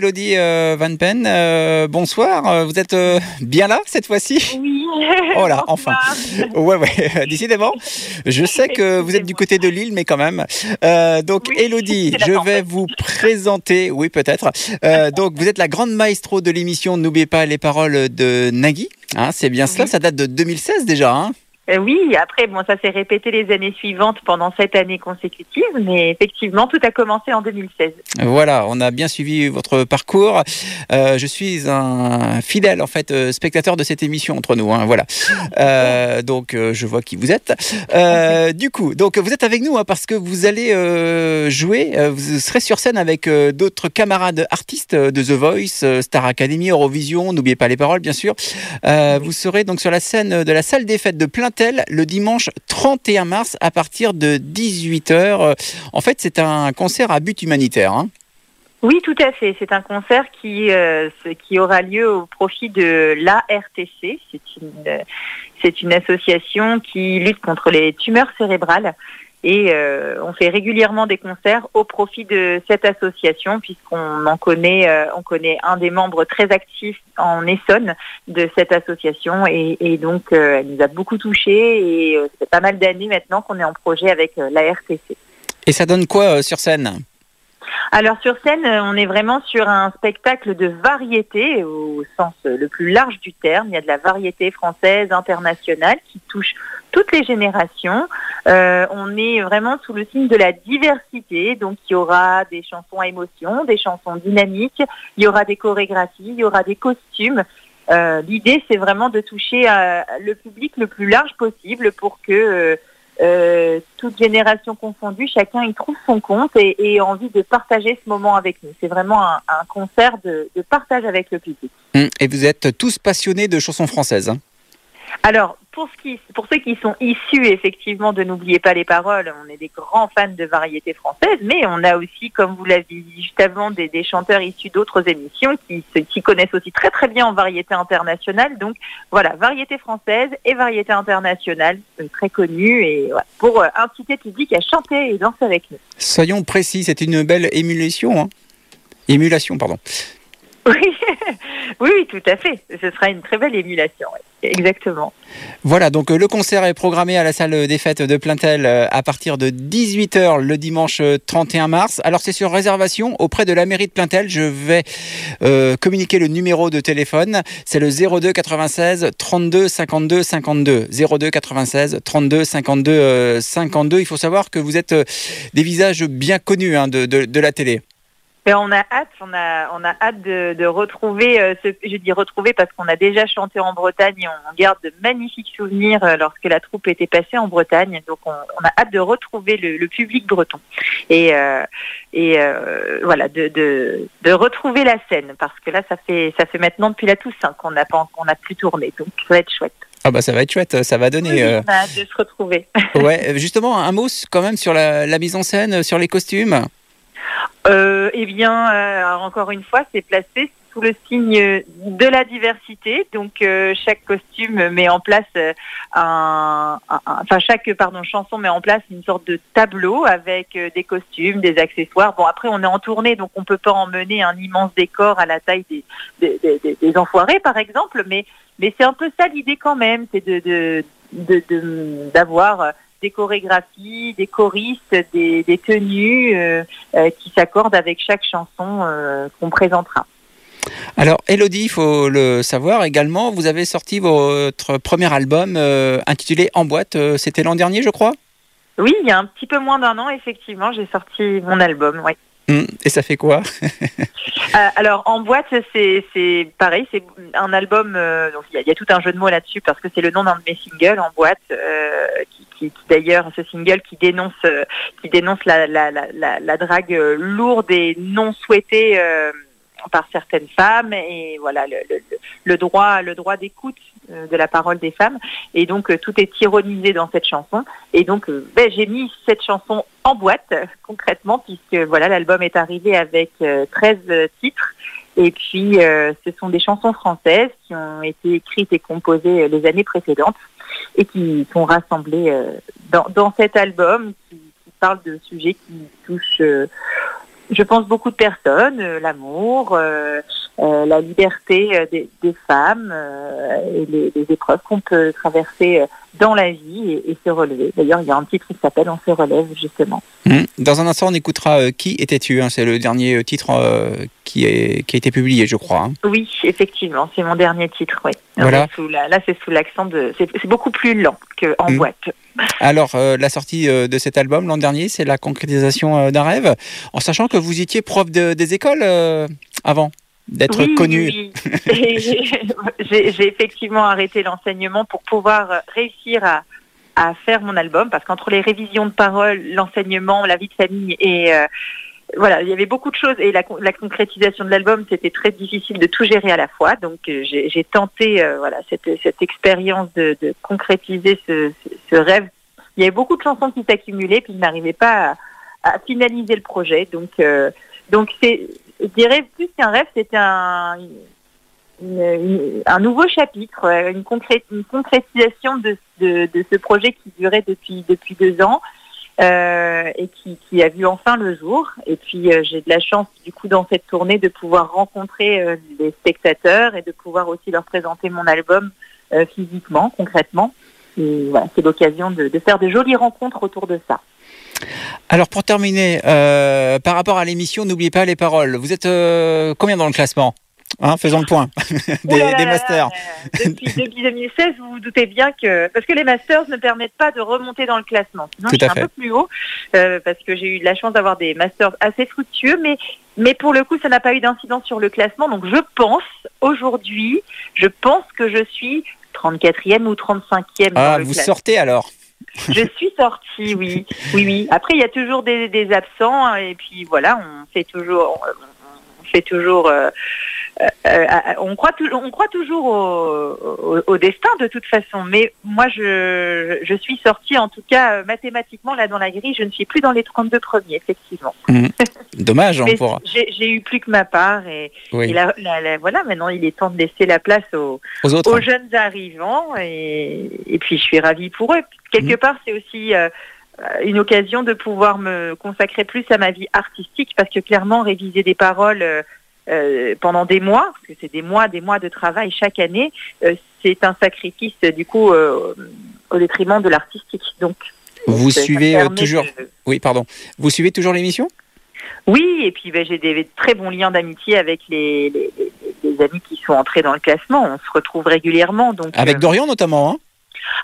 Elodie euh, Van Pen, euh, bonsoir. Euh, vous êtes bien là cette fois-ci? Oui. Oh là, enfin. Ouais, ouais, décidément. Je sais que vous êtes du côté de Lille, mais quand même. donc, Elodie, je vais vous présenter. Oui, peut-être. donc, vous êtes la grande maestro de l'émission N'oubliez pas les paroles de Nagui. Hein, c'est bien cela, ça date de 2016 déjà. Hein? Euh, oui, après, bon, ça s'est répété les années suivantes pendant sept années consécutives, mais effectivement, tout a commencé en 2016. Voilà, on a bien suivi votre parcours. Euh, je suis un fidèle, en fait, euh, spectateur de cette émission entre nous. Hein, voilà. donc, je vois qui vous êtes. du coup, donc, vous êtes avec nous hein, parce que vous allez jouer. vous serez sur scène avec d'autres camarades artistes de The Voice, Star Academy, Eurovision. N'oubliez pas les paroles, bien sûr. vous serez donc sur la scène de la salle des fêtes de le dimanche 31 mars à partir de 18h. En fait, c'est un concert à but humanitaire. Hein. Oui, tout à fait. C'est un concert qui, euh, aura lieu au profit de l'ARTC. C'est une association qui lutte contre les tumeurs cérébrales. Et euh, on fait régulièrement des concerts au profit de cette association, puisqu'on en connaît, euh, on connaît un des membres très actifs en Essonne de cette association, et, donc euh, elle nous a beaucoup touchés, et c'est pas mal d'années maintenant qu'on est en projet avec la RTC. Et ça donne quoi sur scène? Alors sur scène, on est vraiment sur un spectacle de variété au sens le plus large du terme. Il y a de la variété française, internationale qui touche toutes les générations. Euh, on est vraiment sous le signe de la diversité, donc il y aura des chansons à émotion, des chansons dynamiques, il y aura des chorégraphies, il y aura des costumes. Euh, l'idée, c'est vraiment de toucher euh, le public le plus large possible pour que toute génération confondue, chacun y trouve son compte et, ait envie de partager ce moment avec nous. C'est vraiment un, concert de, partage avec le public. Hum, et vous êtes tous passionnés de chansons françaises. Hein? Alors, pour, ce qui, pour ceux qui sont issus effectivement de N'oubliez pas les paroles, on est des grands fans de variété française, mais on a aussi, comme vous l'avez dit juste avant, des, chanteurs issus d'autres émissions qui se connaissent aussi très très bien en variété internationale. Donc voilà, variété française et variété internationale, euh, très connue, et pour euh, inciter le public à chanter et danser avec nous. Soyons précis, c'est une belle émulation. Hein émulation, pardon. Oui, oui, tout à fait. Ce sera une très belle émulation. Exactement. Voilà, donc euh, le concert est programmé à la salle des fêtes de Plaintel euh, à partir de 18h le dimanche 31 euh, mars. Alors c'est sur réservation auprès de la mairie de Plaintel. Je vais communiquer le numéro de téléphone. C'est le 02 96 32 52 52. 02 96 32 52 52. Il faut savoir que vous êtes des visages bien connus hein, de la télé on a hâte, on a, on a hâte de, retrouver, euh, ce, je dis retrouver parce qu'on a déjà chanté en Bretagne, on, garde de magnifiques souvenirs euh, lorsque la troupe était passée en Bretagne, donc on, a hâte de retrouver le, public breton et, euh, et voilà, de, de, retrouver la scène parce que là ça fait, ça fait maintenant depuis la Toussaint qu'on n'a pas, qu'on a plus tourné, donc ça va être chouette. Ah bah ça va être chouette, ça va donner. Oui, on a hâte de se retrouver. ouais, justement un mot quand même sur la mise en scène, sur les costumes. Euh, eh bien, euh, encore une fois, c'est placé sous le signe de la diversité. Donc, euh, chaque costume met en place un, enfin chaque pardon chanson met en place une sorte de tableau avec des costumes, des accessoires. Bon, après, on est en tournée, donc on peut pas emmener un immense décor à la taille des des, enfoirés, par exemple. Mais mais c'est un peu ça l'idée quand même, c'est de d'avoir des chorégraphies, des choristes, des, tenues euh, euh, qui s'accordent avec chaque chanson euh, qu'on présentera. Alors, Elodie, il faut le savoir également, vous avez sorti votre premier album intitulé En boîte, c'était l'an dernier, je crois? Oui, il y a un petit peu moins d'un an, effectivement, j'ai sorti mon album, oui. Hum, et ça fait quoi? Alors en boîte c'est pareil c'est un album donc il y, a tout un jeu de mots là-dessus parce que c'est le nom d'un de mes singles en boîte qui, qui, d'ailleurs ce single qui dénonce euh, qui dénonce la, drague euh, lourde et non souhaitée euh, par certaines femmes. Et voilà le, le, le droit le droit d'écoute de la parole des femmes. Et donc tout est ironisé dans cette chanson. Et donc ben, j'ai mis cette chanson en boîte concrètement puisque voilà l'album est arrivé avec 13 titres et puis ce sont des chansons françaises qui ont été écrites et composées les années précédentes et qui sont rassemblés euh, dans, dans, cet album qui, parle de sujets qui touchent euh, je pense, beaucoup de personnes, euh, l'amour, euh, euh, la liberté des, des, femmes et les, les épreuves qu'on peut traverser dans la vie et, et se relever. D'ailleurs, il y a un titre qui s'appelle On se relève, justement. Mmh. Dans un instant, on écoutera Qui étais-tu hein, C'est le dernier titre qui, est, qui a été publié, je crois. Hein. Oui, effectivement, c'est mon dernier titre, oui. Voilà. La, là, c'est sous l'accent de... C'est beaucoup plus lent qu'en mmh. boîte. Alors, euh, la sortie euh, de cet album l'an dernier, c'est la concrétisation euh, d'un rêve, en sachant que vous étiez prof de, des écoles avant d'être oui, connu. Oui. J'ai effectivement arrêté l'enseignement pour pouvoir réussir à, à faire mon album, parce qu'entre les révisions de paroles, l'enseignement, la vie de famille et voilà, il y avait beaucoup de choses et la, la concrétisation de l'album, c'était très difficile de tout gérer à la fois. Donc j'ai tenté euh, voilà cette, cette expérience de, de, concrétiser ce, ce, rêve. Il y avait beaucoup de chansons qui s'accumulaient, puis je n'arrivais pas à, à, finaliser le projet. Donc euh, donc c'est, je dirais plus qu'un rêve, c'était un un nouveau chapitre, une, concré une concrétisation de, de, ce projet qui durait depuis depuis deux ans euh, et qui, a vu enfin le jour. Et puis euh, j'ai de la chance du coup dans cette tournée de pouvoir rencontrer euh, les spectateurs et de pouvoir aussi leur présenter mon album euh, physiquement, concrètement. C'est l'occasion de, faire de jolies rencontres autour de ça. Alors pour terminer, euh, par rapport à l'émission, n'oubliez pas les paroles. Vous êtes combien dans le classement? Hein, faisons le point des, là des masters. Depuis, depuis, 2016, vous vous doutez bien que parce que les masters ne permettent pas de remonter dans le classement. Sinon, Tout je suis à un fait. peu plus haut euh, parce que j'ai eu de la chance d'avoir des masters assez fructueux, mais mais pour le coup, ça n'a pas eu d'incidence sur le classement. Donc, je pense aujourd'hui, je pense que je suis 34e ou 35e. Ah, dans le vous classement. sortez alors Je suis sortie, oui, oui, oui. Après, il y a toujours des, absents hein, et puis voilà, on fait toujours, on fait toujours. Euh, euh, on, croit on croit toujours au, au, au, destin de toute façon, mais moi je, je suis sortie en tout cas mathématiquement là dans la grille, je ne suis plus dans les 32 premiers effectivement. Mmh. Dommage, hein, pour... J'ai eu plus que ma part et, oui. et la, la, la, voilà maintenant il est temps de laisser la place aux, aux, autres. aux jeunes arrivants et, et, puis je suis ravie pour eux. Quelque mmh. part c'est aussi euh, une occasion de pouvoir me consacrer plus à ma vie artistique parce que clairement réviser des paroles euh, euh, pendant des mois, parce que c'est des mois, des mois de travail chaque année, euh, c'est un sacrifice du coup euh, au détriment de l'artistique. Donc vous suivez toujours, de... oui pardon, vous suivez toujours l'émission? Oui, et puis ben, j'ai des très bons liens d'amitié avec les, les, amis qui sont entrés dans le classement. On se retrouve régulièrement. Donc avec Dorian notamment. Hein?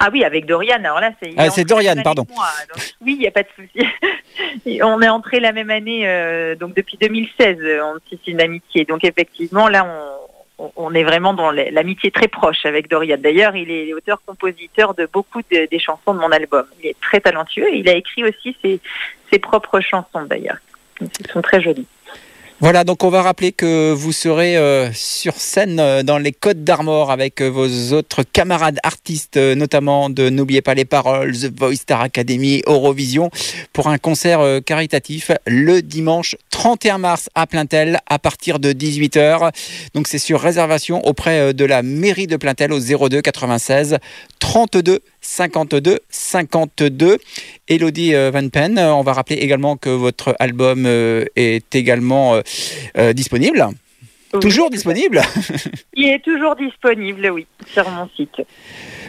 Ah oui, avec Dorian. Alors là, c'est. Ah, c'est Dorian, pardon. Donc, oui, il n'y a pas de souci. on est entré la même année, euh, donc depuis 2016, on tisse une amitié. Donc effectivement, là, on, on est vraiment dans l'amitié très proche avec Dorian. D'ailleurs, il est auteur-compositeur de beaucoup de, des chansons de mon album. Il est très talentueux. Il a écrit aussi ses, ses propres chansons, d'ailleurs. Elles sont très jolies. Voilà, donc on va rappeler que vous serez euh, sur scène euh, dans les Côtes d'Armor avec euh, vos autres camarades artistes, notamment de N'oubliez pas les paroles, The Voice Star Academy, Eurovision, pour un concert caritatif le dimanche 31 mars à Plaintel à partir de 18h. Donc c'est sur réservation auprès de la mairie de Plaintel au 02 96 32 52 52. Elodie Van Pen, on va rappeler également que votre album est également euh, disponible. Oui, toujours disponible Il est toujours disponible, oui, sur mon site.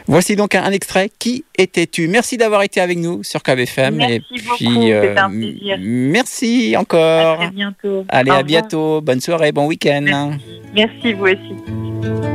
Voici donc un, un extrait. Qui étais-tu? Merci d'avoir été avec nous sur KBFM. Merci et puis, beaucoup, euh, un plaisir. Merci encore. À très bientôt. Allez, Au à revoir. bientôt. Bonne soirée, bon week-end. Merci. merci, vous aussi.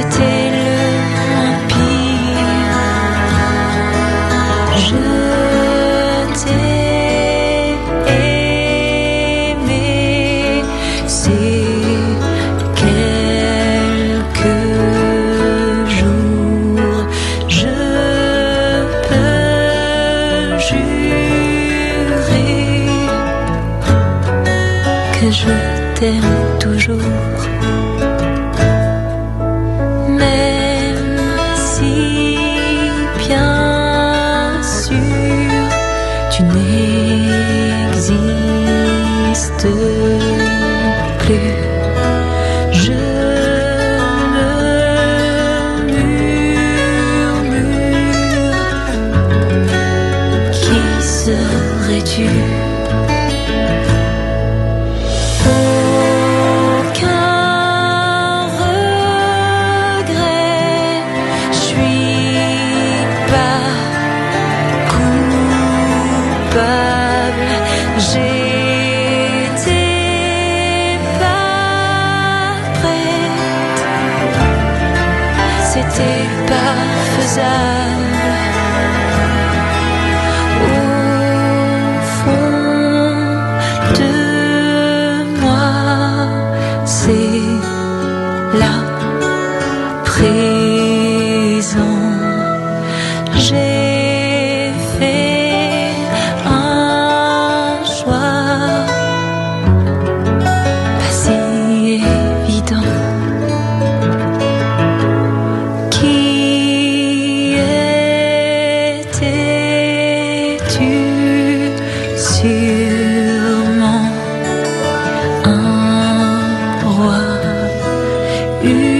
c'était le pire. Je t'ai aimé, c'est quelques jours. Je peux jurer que je t'aime toujours. Au fond de moi, c'est la prison. Yeah.